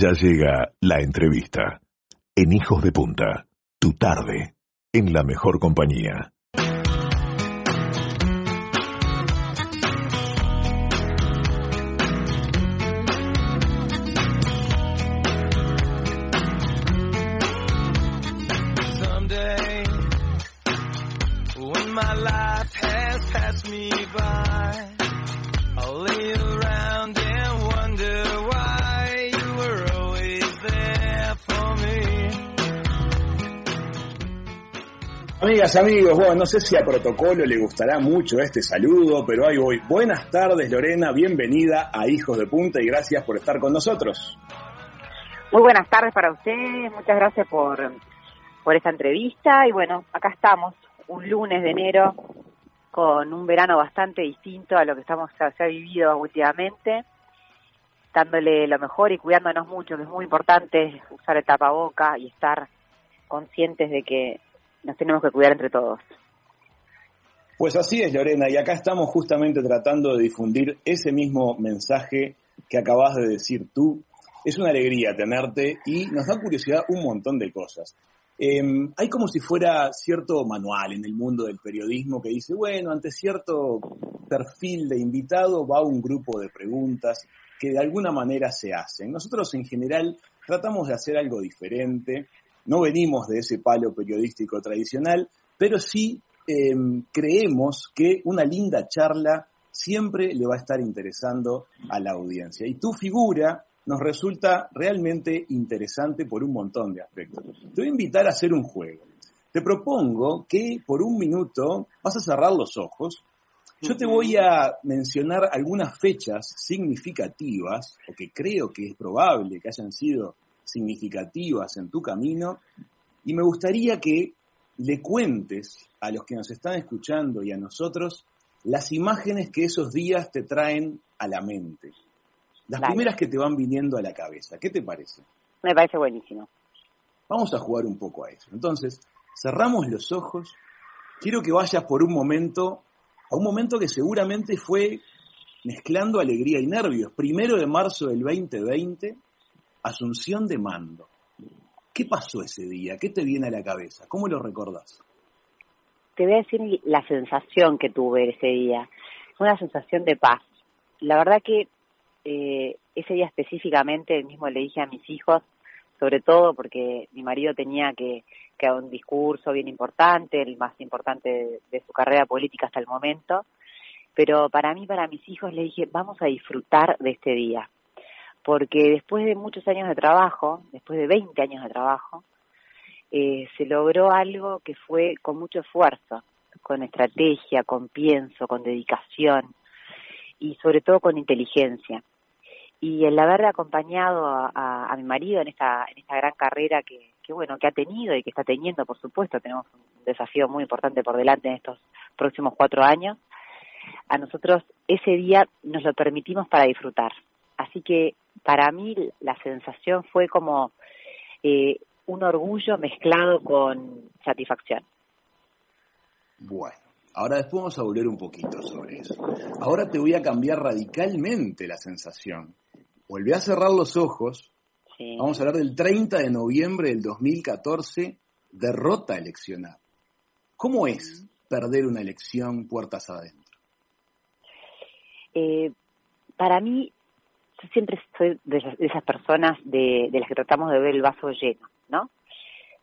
Ya llega la entrevista. En Hijos de Punta, tu tarde, en la mejor compañía. Amigas, amigos, bueno, no sé si a Protocolo le gustará mucho este saludo, pero ahí voy. Buenas tardes, Lorena, bienvenida a Hijos de Punta y gracias por estar con nosotros. Muy buenas tardes para ustedes, muchas gracias por, por esta entrevista y bueno, acá estamos, un lunes de enero con un verano bastante distinto a lo que estamos se ha vivido últimamente, dándole lo mejor y cuidándonos mucho, que es muy importante usar el tapaboca y estar conscientes de que nos tenemos que cuidar entre todos. Pues así es, Lorena, y acá estamos justamente tratando de difundir ese mismo mensaje que acabas de decir tú. Es una alegría tenerte y nos da curiosidad un montón de cosas. Eh, hay como si fuera cierto manual en el mundo del periodismo que dice, bueno, ante cierto perfil de invitado va un grupo de preguntas que de alguna manera se hacen. Nosotros en general tratamos de hacer algo diferente, no venimos de ese palo periodístico tradicional, pero sí eh, creemos que una linda charla siempre le va a estar interesando a la audiencia. Y tu figura nos resulta realmente interesante por un montón de aspectos. Te voy a invitar a hacer un juego. Te propongo que por un minuto vas a cerrar los ojos. Yo te voy a mencionar algunas fechas significativas, o que creo que es probable que hayan sido significativas en tu camino, y me gustaría que le cuentes a los que nos están escuchando y a nosotros las imágenes que esos días te traen a la mente. Las Dale. primeras que te van viniendo a la cabeza. ¿Qué te parece? Me parece buenísimo. Vamos a jugar un poco a eso. Entonces, cerramos los ojos. Quiero que vayas por un momento, a un momento que seguramente fue mezclando alegría y nervios. Primero de marzo del 2020, Asunción de Mando. ¿Qué pasó ese día? ¿Qué te viene a la cabeza? ¿Cómo lo recordás? Te voy a decir la sensación que tuve ese día. Una sensación de paz. La verdad que eh, ese día específicamente mismo le dije a mis hijos, sobre todo porque mi marido tenía que, que dar un discurso bien importante, el más importante de, de su carrera política hasta el momento, pero para mí, para mis hijos, le dije, vamos a disfrutar de este día, porque después de muchos años de trabajo, después de 20 años de trabajo, eh, se logró algo que fue con mucho esfuerzo, con estrategia, con pienso, con dedicación y sobre todo con inteligencia. Y el haber acompañado a, a, mi marido en esta, en esta gran carrera que, que, bueno, que ha tenido y que está teniendo, por supuesto, tenemos un desafío muy importante por delante en estos próximos cuatro años, a nosotros ese día nos lo permitimos para disfrutar. Así que para mí la sensación fue como eh, un orgullo mezclado con satisfacción. Bueno, ahora después vamos a volver un poquito sobre eso. Ahora te voy a cambiar radicalmente la sensación. Volví a cerrar los ojos. Sí. Vamos a hablar del 30 de noviembre del 2014, derrota eleccional. ¿Cómo es perder una elección puertas adentro? Eh, para mí, yo siempre soy de esas, personas de, de las que tratamos de ver el vaso lleno, ¿no?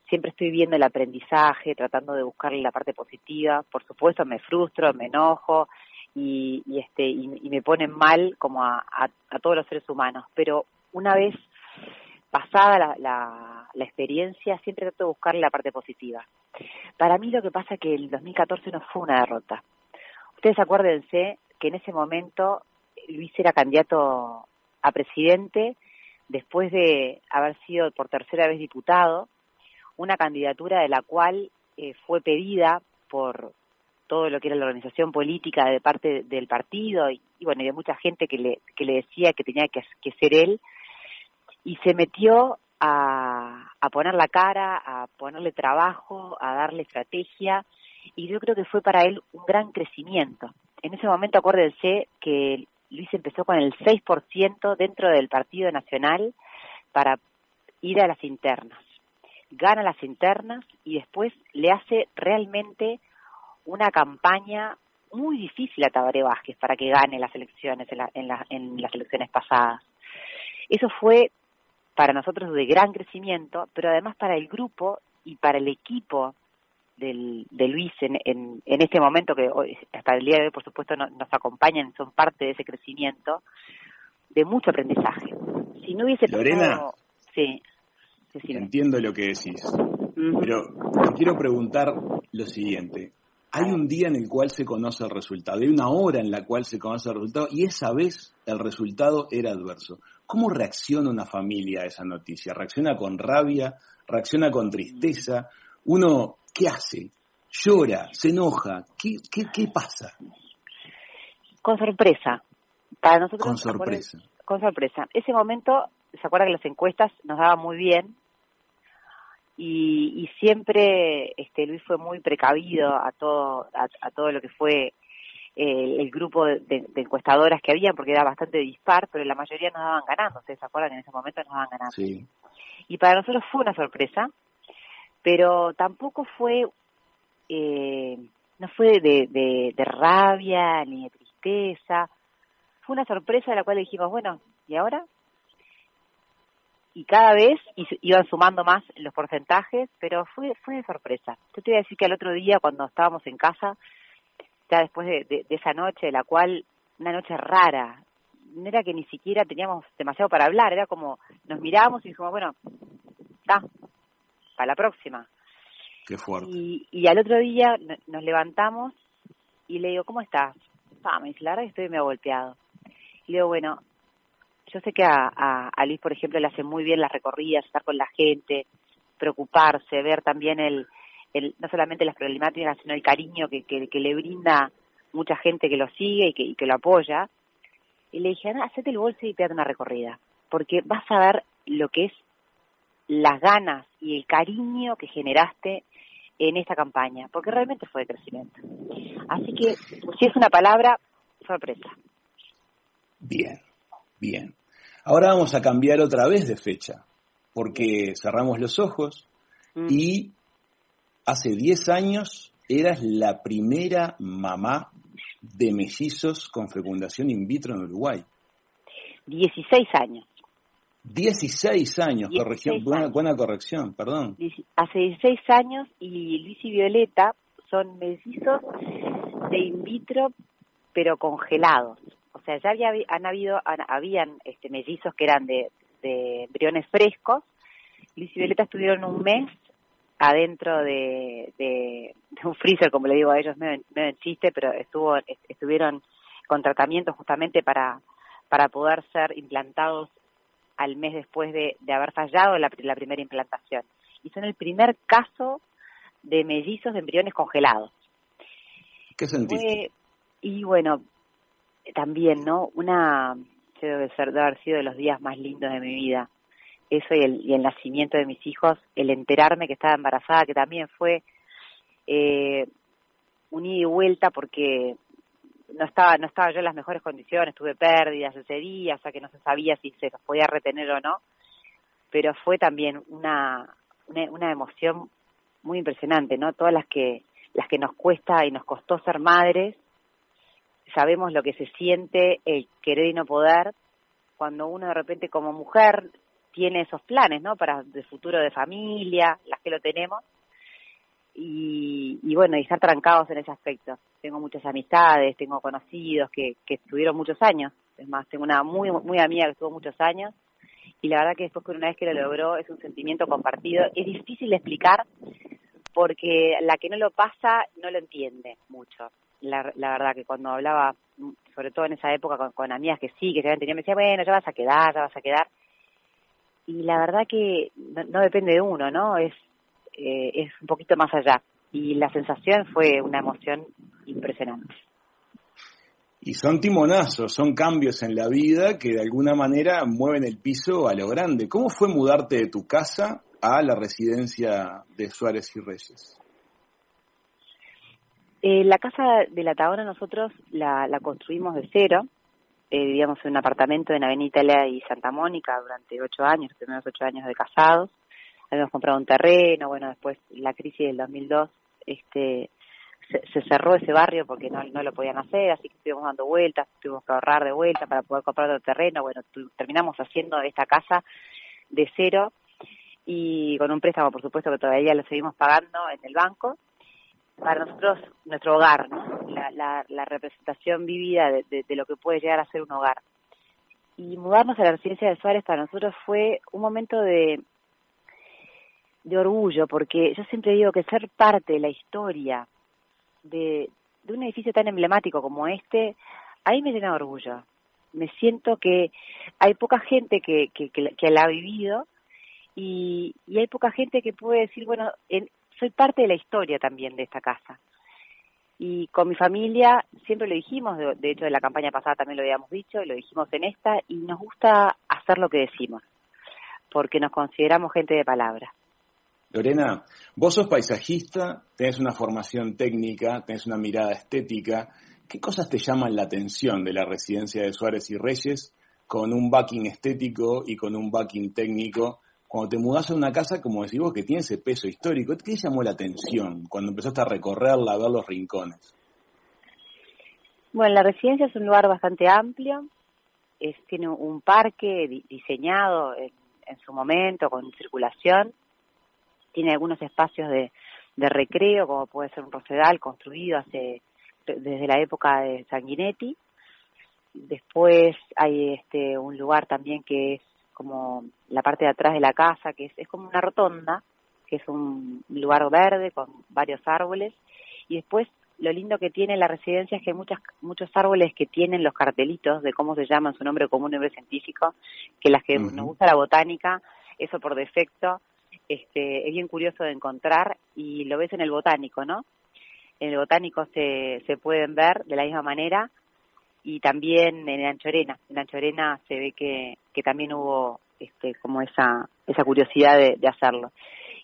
siempre estoy viendo el aprendizaje, tratando de buscarle la parte positiva. Por supuesto, me frustro, me enojo y, y este y, y, me ponen mal como a, a, a, todos los seres humanos. Pero una vez pasada la, la, la, experiencia, siempre trato de buscarle la parte positiva. Para mí lo que pasa es que el 2014 no fue una derrota. Ustedes acuérdense que en ese momento Luis era candidato a presidente después de haber sido por tercera vez diputado una candidatura de la cual eh, fue pedida por todo lo que era la organización política de parte del partido y, bueno, y de mucha gente que le, que le decía que tenía que, que ser él y se metió a, a poner la cara, a ponerle trabajo, a darle estrategia y yo creo que fue para él un gran crecimiento. En ese momento acuérdense que Luis empezó con el 6% dentro del Partido Nacional para ir a las internas. Gana las internas y después le hace realmente una campaña muy difícil a Tabaré Vázquez para que gane las elecciones en, en las elecciones pasadas. Eso fue para nosotros de gran crecimiento, pero además para el grupo y para el equipo del, de Luis en, en, este momento que hoy, hasta el día de hoy por supuesto nos acompañan, son parte de ese crecimiento, de mucho aprendizaje. Si no hubiese Lorena, sí, entiendo lo que decís, pero te quiero preguntar lo siguiente. Hay un día en el cual se conoce el resultado, hay una hora en la cual se conoce el resultado y esa vez el resultado era adverso. ¿Cómo reacciona una familia a esa noticia? ¿Reacciona con rabia? ¿Reacciona con tristeza? Uno ¿qué hace? ¿Llora? ¿Se enoja? ¿Qué, qué, qué pasa? Con sorpresa. Para nosotros. Con sorpresa. Con sorpresa. Ese momento, se acuerda que las encuestas nos daban muy bien y, y siempre este, Luis fue muy precavido a todo, a, todo lo que fue el, el grupo de, de, encuestadoras que había, porque era bastante dispar, pero la mayoría nos daban ganando. ¿Ustedes se acuerdan que en ese momento nos daban ganando? Sí. Y para nosotros fue una sorpresa pero tampoco fue, eh, no fue de, de, de, rabia ni de tristeza, fue una sorpresa de la cual dijimos, bueno, ¿y ahora? Y cada vez iban sumando más los porcentajes, pero fue, fue de sorpresa. Yo te voy a decir que al otro día, cuando estábamos en casa, ya después de, de, esa noche, la cual, una noche rara, no era que ni siquiera teníamos demasiado para hablar, era como nos miramos y dijimos, bueno, está, para la próxima. Qué fuerte. Y, y al otro día nos levantamos y le digo, ¿cómo estás? Ah, me dice, la verdad que estoy medio golpeado. Y le digo, bueno, yo sé que a, a, a Liz, por ejemplo, le hace muy bien las recorridas, estar con la gente, preocuparse, ver también el, el no solamente las problemáticas, sino el cariño que, que, que le brinda mucha gente que lo sigue y que, y que lo apoya. Y le dije, hacete el bolso y pégate una recorrida, porque vas a ver lo que es las ganas y el cariño que generaste en esta campaña, porque realmente fue de crecimiento. Así que, si es una palabra, sorpresa. Bien, bien. Ahora vamos a cambiar otra vez de fecha, porque cerramos los ojos mm. y hace 10 años eras la primera mamá de mellizos con fecundación in vitro en Uruguay. 16 años. 16 años, corrección, buena, buena, corrección, perdón. Hace 16 años y Luis y Violeta son mellizos de in vitro, pero congelados. O sea, ya había, han habido, habían este, mellizos que eran de, de embriones frescos. Luis y Violeta estuvieron un mes adentro de, de, un freezer, como le digo a ellos, medio, medio en chiste, pero estuvo, estuvieron con tratamiento justamente para, para poder ser implantados al mes después de, haber fallado la, primera implantación. Y son el primer caso de mellizos de embriones congelados. ¿Qué sentiste? y bueno, también, ¿no? Una, debe, ser, debe haber sido de los días más lindos de mi vida. Eso y el, y el nacimiento de mis hijos, el enterarme que estaba embarazada, que también fue eh, un ida y vuelta porque no estaba no estaba yo en las mejores condiciones, tuve pérdidas ese día, o sea que no se sabía si se podía retener o no, pero fue también una, una, emoción muy impresionante, ¿no? Todas las que las que nos cuesta y nos costó ser madres, sabemos lo que se siente el querer y no poder cuando uno de repente como mujer tiene esos planes, ¿no? Para el futuro de familia, las que lo tenemos, y, y, bueno, y estar trancados en ese aspecto. Tengo muchas amistades, tengo conocidos que, que estuvieron muchos años. Es más, tengo una muy, muy amiga que estuvo muchos años y la verdad que después que una vez que lo logró es un sentimiento compartido. Es difícil de explicar porque la que no lo pasa no lo entiende mucho. La, la verdad que cuando hablaba, sobre todo en esa época, con, con amigas que sí, que se habían tenido, me decía, bueno, ya vas a quedar, ya vas a quedar. Y la verdad que no, no depende de uno, ¿no? Es eh, es un poquito más allá. Y la sensación fue una emoción impresionante. Y son timonazos, son cambios en la vida que de alguna manera mueven el piso a lo grande. ¿Cómo fue mudarte de tu casa a la residencia de Suárez y Reyes? Eh, la casa de la Tabona nosotros la, la construimos de cero. eh, vivíamos en un apartamento en Avenida Italia y Santa Mónica durante ocho años, los primeros ocho años de casados. Habíamos comprado un terreno, bueno, después la crisis del 2002, este, se, cerró ese barrio porque no, no lo podían hacer, así que estuvimos dando vueltas, tuvimos que ahorrar de vuelta para poder comprar otro terreno. Bueno, terminamos haciendo esta casa de cero y con un préstamo, por supuesto, que todavía lo seguimos pagando en el banco. Para nosotros, nuestro hogar, ¿no? la, la, representación vivida de, de, lo que puede llegar a ser un hogar. Y mudarnos a la residencia de Suárez para nosotros fue un momento de, de orgullo, porque yo siempre digo que ser parte de la historia de, un edificio tan emblemático como este, ahí me llena orgullo. Me siento que hay poca gente que, que, la ha vivido y, y, hay poca gente que puede decir, bueno, soy parte de la historia también de esta casa. Y con mi familia siempre lo dijimos, de, de hecho de la campaña pasada también lo habíamos dicho, lo dijimos en esta, y nos gusta hacer lo que decimos, porque nos consideramos gente de palabra. Lorena, vos sos paisajista, tenés una formación técnica, tenés una mirada estética. ¿Qué cosas te llaman la atención de la residencia de Suárez y Reyes con un backing estético y con un backing técnico? Cuando te mudás a una casa, como decís vos, que tiene ese peso histórico, ¿qué llamó la atención cuando empezaste a recorrerla, a ver los rincones? Bueno, la residencia es un lugar bastante amplio, es, tiene un parque diseñado en, en su momento con circulación, tiene algunos espacios de, de recreo, como puede ser un rosedal construido hace desde la época de Sanguinetti. Después hay este un lugar también que es como la parte de atrás de la casa, que es, es como una rotonda, que es un lugar verde con varios árboles. Y después lo lindo que tiene la residencia es que hay muchas, muchos árboles que tienen los cartelitos de cómo se llaman, su nombre común, nombre científico, que las que nos gusta la botánica, eso por defecto este, es bien curioso de encontrar y lo ves en el botánico, ¿no? En el botánico se, se pueden ver de la misma manera y también en Anchorena. En Anchorena se ve que, que también hubo este, como esa, esa curiosidad de, hacerlo.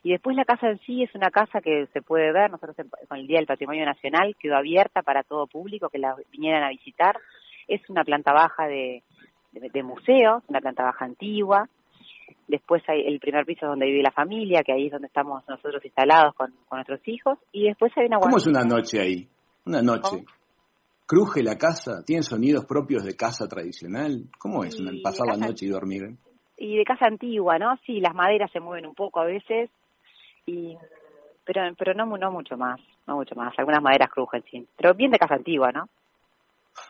Y después la casa en sí es una casa que se puede ver, nosotros con el Día del Patrimonio Nacional quedó abierta para todo público que la vinieran a visitar. Es una planta baja de, de, de museo, una planta baja antigua, después hay el primer piso donde vive la familia, que ahí es donde estamos nosotros instalados con, nuestros hijos, y después hay una ¿Cómo es una noche ahí? Una noche. ¿Cruje la casa? ¿Tiene sonidos propios de casa tradicional? ¿Cómo es pasar la noche y dormir? Y de casa antigua, ¿no? Sí, las maderas se mueven un poco a veces, y pero pero no, no mucho más, no mucho más. Algunas maderas crujen, sí. Pero bien de casa antigua, ¿no?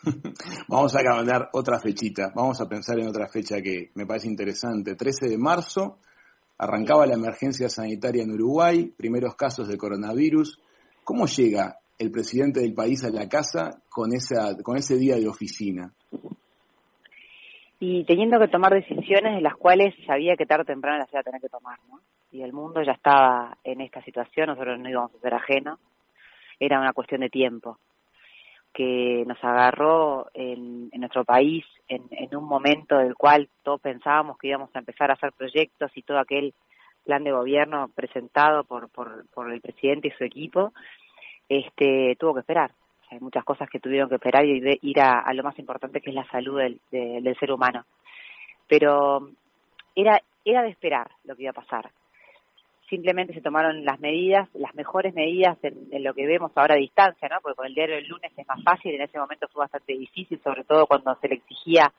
Vamos a cambiar otra fechita, vamos a pensar en otra fecha que me parece interesante. 13 de marzo, arrancaba la emergencia sanitaria en Uruguay, primeros casos de coronavirus. ¿Cómo llega el presidente del país a la casa con, esa, con ese día de oficina? Y teniendo que tomar decisiones de las cuales sabía que tarde o temprano las iba a tener que tomar, ¿no? Y el mundo ya estaba en esta situación, nosotros no íbamos a ser ajenos, era una cuestión de tiempo que nos agarró en, nuestro país en, un momento del cual todos pensábamos que íbamos a empezar a hacer proyectos y todo aquel plan de gobierno presentado por, por, por el presidente y su equipo, este, tuvo que esperar. hay muchas cosas que tuvieron que esperar y ir a, lo más importante que es la salud del, del ser humano. Pero era, era de esperar lo que iba a pasar simplemente se tomaron las medidas, las mejores medidas en, lo que vemos ahora a distancia, ¿no? Porque con el diario del lunes es más fácil, en ese momento fue bastante difícil, sobre todo cuando se le exigía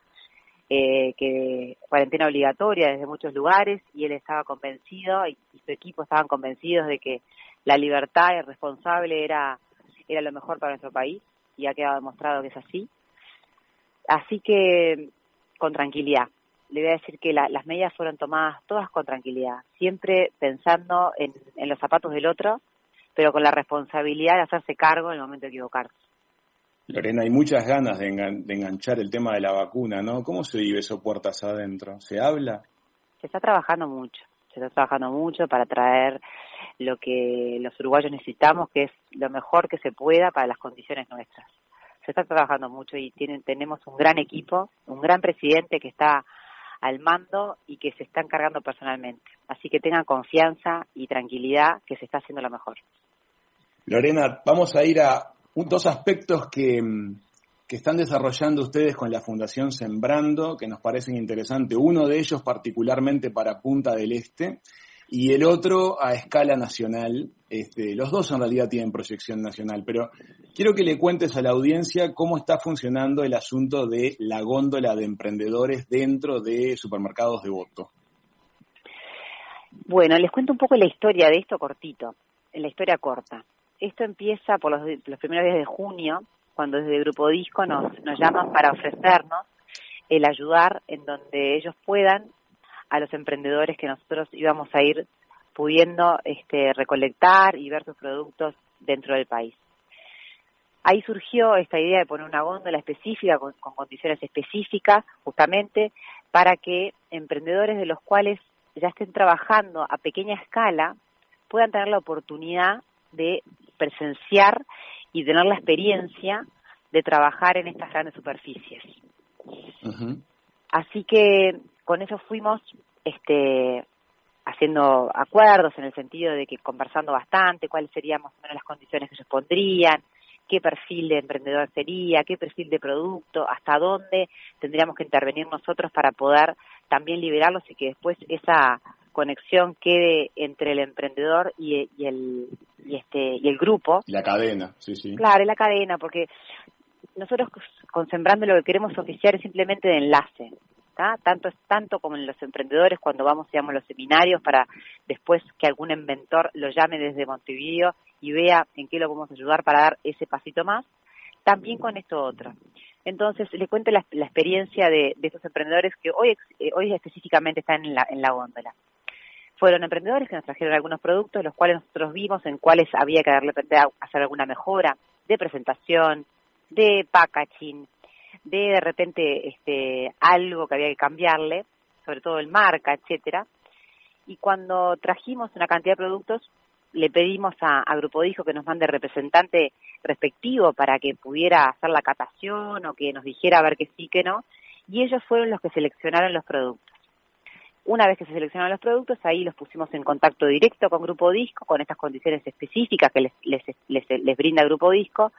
eh, que cuarentena obligatoria desde muchos lugares y él estaba convencido y, su equipo estaban convencidos de que la libertad responsable era, era lo mejor para nuestro país y ha quedado demostrado que es así. Así que con tranquilidad, le voy a decir que las medidas fueron tomadas todas con tranquilidad, siempre pensando en, los zapatos del otro, pero con la responsabilidad de hacerse cargo en el momento de equivocarse. Lorena, hay muchas ganas de, enganchar el tema de la vacuna, ¿no? ¿Cómo se vive eso puertas adentro? ¿Se habla? Se está trabajando mucho, se está trabajando mucho para traer lo que los uruguayos necesitamos, que es lo mejor que se pueda para las condiciones nuestras. Se está trabajando mucho y tienen, tenemos un gran equipo, un gran presidente que está al mando y que se está encargando personalmente. Así que tengan confianza y tranquilidad que se está haciendo lo mejor. Lorena, vamos a ir a dos aspectos que, que están desarrollando ustedes con la Fundación Sembrando, que nos parecen interesantes. Uno de ellos particularmente para Punta del Este y el otro a escala nacional. Este, los dos en realidad tienen proyección nacional, pero quiero que le cuentes a la audiencia cómo está funcionando el asunto de la góndola de emprendedores dentro de supermercados de voto. Bueno, les cuento un poco la historia de esto cortito, la historia corta. Esto empieza por los, primeros días de junio, cuando desde Grupo Disco nos, nos llaman para ofrecernos el ayudar en donde ellos puedan a los emprendedores que nosotros íbamos a ir pudiendo este, recolectar y ver sus productos dentro del país. Ahí surgió esta idea de poner una góndola específica con, con condiciones específicas, justamente para que emprendedores de los cuales ya estén trabajando a pequeña escala puedan tener la oportunidad de presenciar y tener la experiencia de trabajar en estas grandes superficies. Así que con eso fuimos este, haciendo acuerdos en el sentido de que conversando bastante cuáles serían más o menos las condiciones que ellos pondrían, qué perfil de emprendedor sería, qué perfil de producto, hasta dónde tendríamos que intervenir nosotros para poder también liberarlos y que después esa conexión quede entre el emprendedor y, y el y este y el grupo La cadena, sí, sí. Claro, es la cadena, porque nosotros con Sembrando lo que queremos oficiar es simplemente de enlace, ¿tá? Tanto es tanto como en los emprendedores cuando vamos, digamos, a los seminarios para después que algún inventor lo llame desde Montevideo y vea en qué lo podemos ayudar para dar ese pasito más, también con esto otro. Entonces, les cuento la, la experiencia de, de estos emprendedores que hoy, eh, hoy específicamente están en la, en la góndola. Fueron emprendedores que nos trajeron algunos productos, los cuales nosotros vimos en cuáles había que darle, hacer alguna mejora de presentación, de packaging, de de repente este, algo que había que cambiarle, sobre todo el marca, etcétera. Y cuando trajimos una cantidad de productos, le pedimos a, Grupo Dijo que nos mande representante respectivo para que pudiera hacer la catación o que nos dijera a ver que sí, que no. Y ellos fueron los que seleccionaron los productos. Una vez que se seleccionaron los productos, ahí los pusimos en contacto directo con Grupo Disco, con estas condiciones específicas que les, les, les, les brinda Grupo Disco,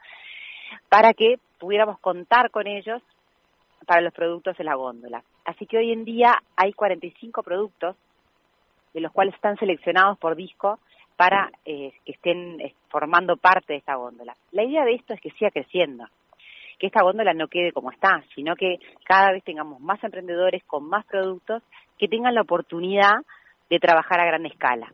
para que pudiéramos contar con ellos para los productos de la góndola. Así que hoy en día hay 45 productos, de los cuales están seleccionados por Disco para eh, que estén eh, formando parte de esta góndola. La idea de esto es que siga creciendo, que esta góndola no quede como está, sino que cada vez tengamos más emprendedores con más productos que tengan la oportunidad de trabajar a gran escala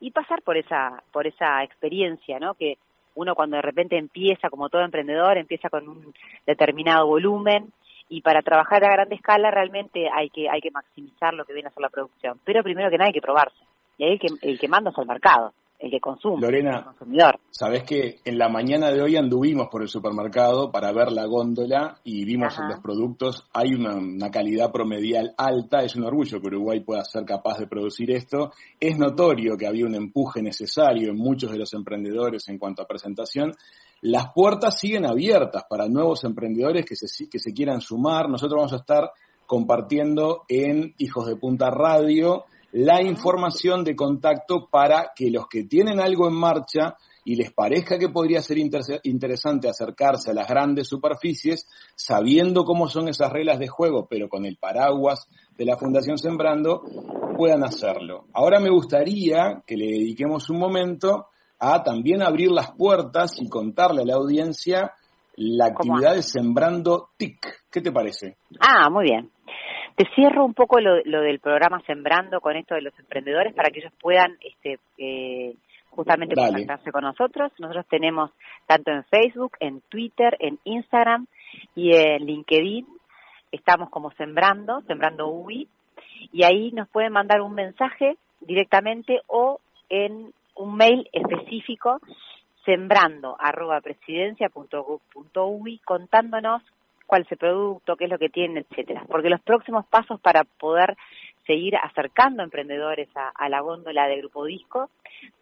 y pasar por esa por esa experiencia, ¿no? Que uno cuando de repente empieza como todo emprendedor empieza con un determinado volumen y para trabajar a gran escala realmente hay que hay que maximizar lo que viene a ser la producción, pero primero que nada hay que probarse y ahí el que el que manda es el mercado, el que consume, Lorena, el consumidor. Sabés que en la mañana de hoy anduvimos por el supermercado para ver la góndola y vimos Ajá. en los productos, hay una, una calidad promedial alta, es un orgullo que Uruguay pueda ser capaz de producir esto. Es notorio que había un empuje necesario en muchos de los emprendedores en cuanto a presentación. Las puertas siguen abiertas para nuevos emprendedores que se, que se quieran sumar. Nosotros vamos a estar compartiendo en Hijos de Punta Radio la información de contacto para que los que tienen algo en marcha y les parezca que podría ser inter- interesante acercarse a las grandes superficies, sabiendo cómo son esas reglas de juego, pero con el paraguas de la Fundación Sembrando, puedan hacerlo. Ahora me gustaría que le dediquemos un momento a también abrir las puertas y contarle a la audiencia la ¿Cómo actividad de Sembrando TIC. ¿Qué te parece? Ah, muy bien. Te cierro un poco lo, lo del programa Sembrando con esto de los emprendedores para que ellos puedan este, eh, justamente Dale. contactarse con nosotros. Nosotros tenemos tanto en Facebook, en Twitter, en Instagram y en LinkedIn. Estamos como Sembrando, Sembrando UI. Y ahí nos pueden mandar un mensaje directamente o en un mail específico sembrando arroba presidencia.gov.uy contándonos cuál es el producto, qué es lo que tiene, etcétera. Porque los próximos pasos para poder seguir acercando emprendedores a, a la góndola de Grupo Disco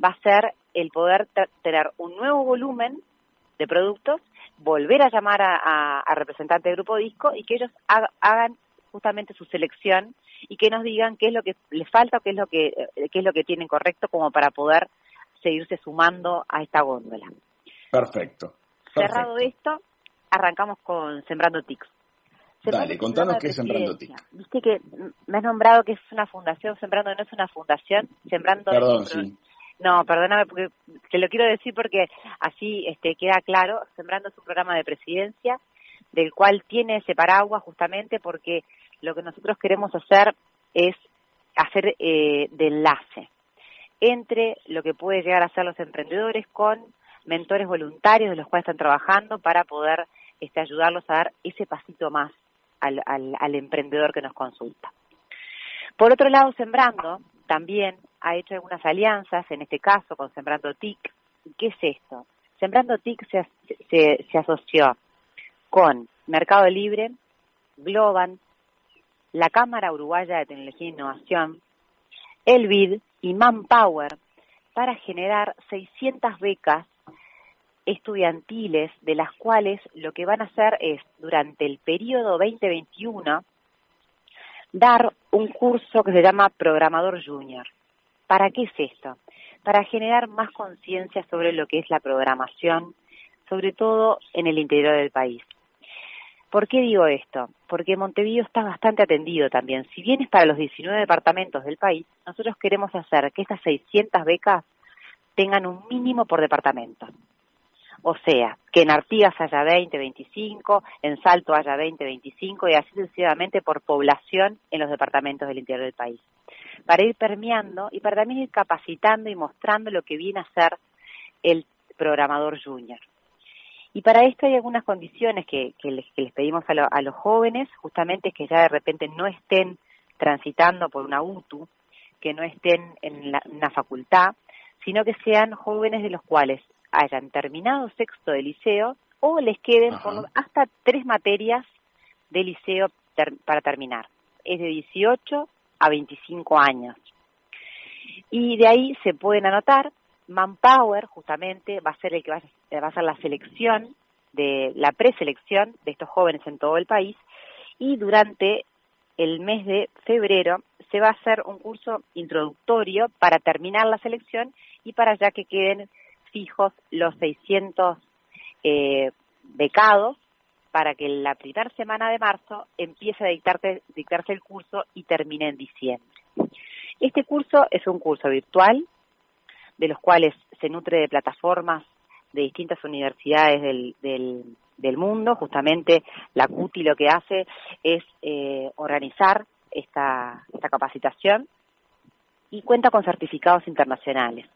va a ser el poder tener un nuevo volumen de productos, volver a llamar a, a, a representantes de Grupo Disco y que ellos haga- hagan justamente su selección y que nos digan qué es lo que les falta o qué es lo que eh, qué es lo que tienen correcto como para poder seguirse sumando a esta góndola. Perfecto. Cerrado esto, arrancamos con Sembrando TICs. Dale, contanos qué es Sembrando TIC. Viste que me has nombrado que es una fundación, Sembrando no es una fundación, Sembrando... Perdón, sí. No, perdóname, porque te lo quiero decir porque así este, queda claro. Sembrando es un programa de presidencia del cual tiene ese paraguas justamente porque lo que nosotros queremos hacer es hacer eh, de enlace entre lo que puede llegar a ser los emprendedores con mentores voluntarios de los cuales están trabajando para poder este, ayudarlos a dar ese pasito más al, al, al emprendedor que nos consulta. Por otro lado, Sembrando también ha hecho algunas alianzas, en este caso con Sembrando TIC. ¿Qué es esto? Sembrando TIC se, se, asoció con Mercado Libre, Globan, la Cámara Uruguaya de Tecnología e Innovación, el BID y Manpower para generar 600 becas estudiantiles, de las cuales lo que van a hacer es, durante el periodo 2021, dar un curso que se llama Programador Junior. ¿Para qué es esto? Para generar más conciencia sobre lo que es la programación, sobre todo en el interior del país. ¿Por qué digo esto? Porque Montevideo está bastante atendido también. Si bien es para los 19 departamentos del país, nosotros queremos hacer que estas 600 becas tengan un mínimo por departamento. O sea, que en Artigas haya 20, 25, en Salto haya 20, 25 y así sucesivamente por población en los departamentos del interior del país. Para ir permeando y para también ir capacitando y mostrando lo que viene a ser el programador junior. Y para esto hay algunas condiciones que, les, pedimos a, los jóvenes, justamente que ya de repente no estén transitando por una UTU, que no estén en una facultad, sino que sean jóvenes de los cuales hayan terminado sexto de liceo o les queden hasta tres materias de liceo para terminar. Es de 18 a 25 años. Y de ahí se pueden anotar. Manpower, justamente, va a ser el que va a, va a ser la selección, de la preselección de estos jóvenes en todo el país. Y durante el mes de febrero se va a hacer un curso introductorio para terminar la selección y para ya que queden fijos los 600 eh, becados para que la primera semana de marzo empiece a dictarse, dictarse el curso y termine en diciembre. Este curso es un curso virtual, de los cuales se nutre de plataformas de distintas universidades del, del, mundo. Justamente la CUTI lo que hace es eh, organizar esta, esta capacitación y cuenta con certificados internacionales.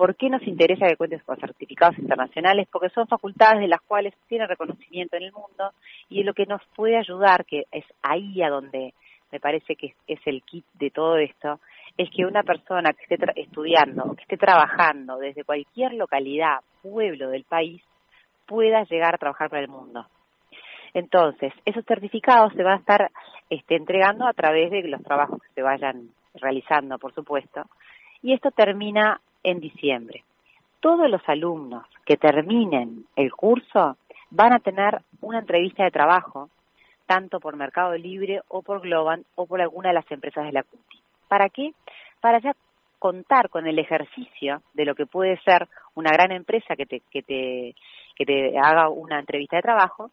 ¿Por qué nos interesa que cuentes con certificados internacionales? Porque son facultades de las cuales tiene reconocimiento en el mundo y lo que nos puede ayudar, que es ahí a donde me parece que es el kit de todo esto, es que una persona que esté estudiando que esté trabajando desde cualquier localidad, pueblo del país, pueda llegar a trabajar para el mundo. Entonces, esos certificados se van a estar este, entregando a través de los trabajos que se vayan realizando, por supuesto, y esto termina en diciembre. Todos los alumnos que terminen el curso van a tener una entrevista de trabajo, tanto por Mercado Libre o por Globan o por alguna de las empresas de la CUTI. ¿Para qué? Para ya contar con el ejercicio de lo que puede ser una gran empresa que te, que te, que te haga una entrevista de trabajo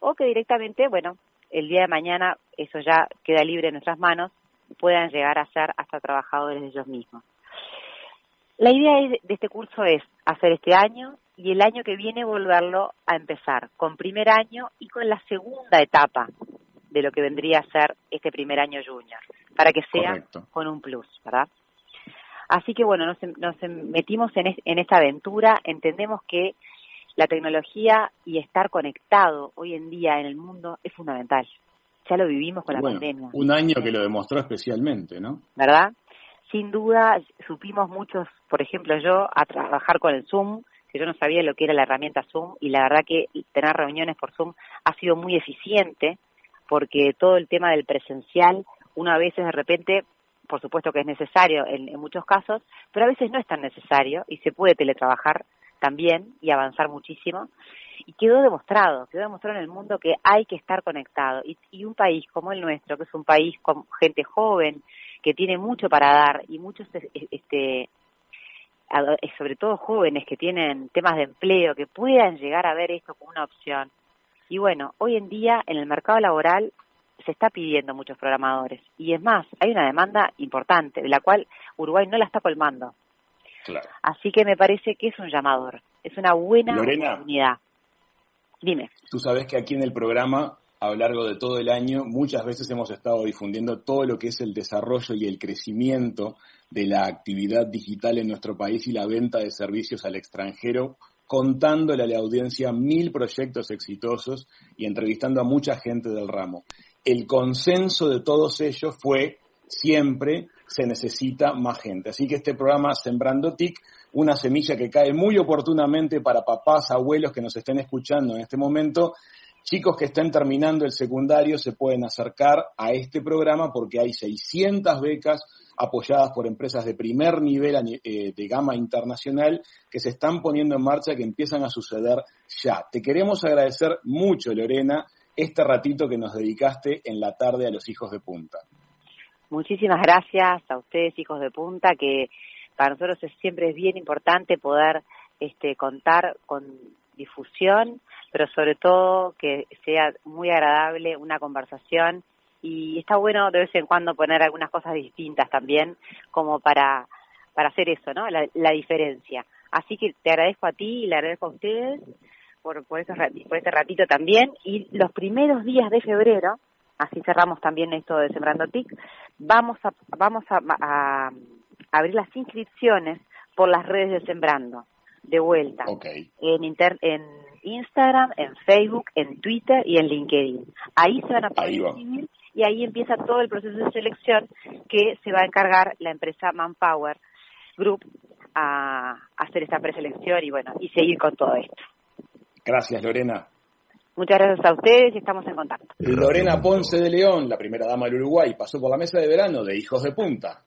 o que directamente, bueno, el día de mañana eso ya queda libre en nuestras manos, puedan llegar a ser hasta trabajadores de ellos mismos. La idea de este curso es hacer este año y el año que viene volverlo a empezar con primer año y con la segunda etapa de lo que vendría a ser este primer año junior, para que sea con un plus, ¿verdad? Así que bueno, nos, nos metimos en, en esta aventura, entendemos que la tecnología y estar conectado hoy en día en el mundo es fundamental. Ya lo vivimos con la pandemia. Un año que lo demostró especialmente, ¿no? ¿Verdad? Sin duda supimos muchos, por ejemplo yo, a trabajar con el Zoom, que yo no sabía lo que era la herramienta Zoom y la verdad que tener reuniones por Zoom ha sido muy eficiente porque todo el tema del presencial, una vez de repente, por supuesto que es necesario en, en muchos casos, pero a veces no es tan necesario y se puede teletrabajar también y avanzar muchísimo. Y quedó demostrado, quedó demostrado en el mundo que hay que estar conectado. Y, y un país como el nuestro, que es un país con gente joven, que tiene mucho para dar y muchos este sobre todo jóvenes que tienen temas de empleo que puedan llegar a ver esto como una opción Y bueno, hoy en día en el mercado laboral se está pidiendo muchos programadores. Y es más, hay una demanda importante, de la cual Uruguay no la está colmando. Claro. Así que me parece que es un llamador, es una buena Lorena. oportunidad. Dime. Tú sabes que aquí en el programa, a lo largo de todo el año, muchas veces hemos estado difundiendo todo lo que es el desarrollo y el crecimiento de la actividad digital en nuestro país y la venta de servicios al extranjero, contándole a la audiencia mil proyectos exitosos y entrevistando a mucha gente del ramo. El consenso de todos ellos fue siempre se necesita más gente. Así que este programa Sembrando TIC, una semilla que cae muy oportunamente para papás, abuelos que nos estén escuchando en este momento, chicos que estén terminando el secundario se pueden acercar a este programa porque hay 600 becas apoyadas por empresas de primer nivel eh, de gama internacional que se están poniendo en marcha, que empiezan a suceder ya. Te queremos agradecer mucho, Lorena, este ratito que nos dedicaste en la tarde a los hijos de punta. Muchísimas gracias a ustedes, hijos de punta, que para nosotros es, siempre es bien importante poder este, contar con difusión, pero sobre todo que sea muy agradable una conversación y está bueno de vez en cuando poner algunas cosas distintas también, como para, para hacer eso, ¿no? La, la diferencia. Así que te agradezco a ti y le agradezco a ustedes por, por, esos por este ratito también. Y los primeros días de febrero, así cerramos también esto de Sembrando TIC, vamos a, vamos a abrir las inscripciones por las redes de Sembrando, de vuelta, Ok. en, inter- en Instagram, en Facebook, en Twitter y en LinkedIn. Ahí se van a poder Ahí va. inscribir y ahí empieza todo el proceso de selección que se va a encargar la empresa Manpower Group a hacer esta preselección y bueno, y seguir con todo esto. Gracias, Lorena. Muchas gracias a ustedes y estamos en contacto. Lorena Ponce de León, la primera dama del Uruguay, pasó por la mesa de verano de Hijos de Punta.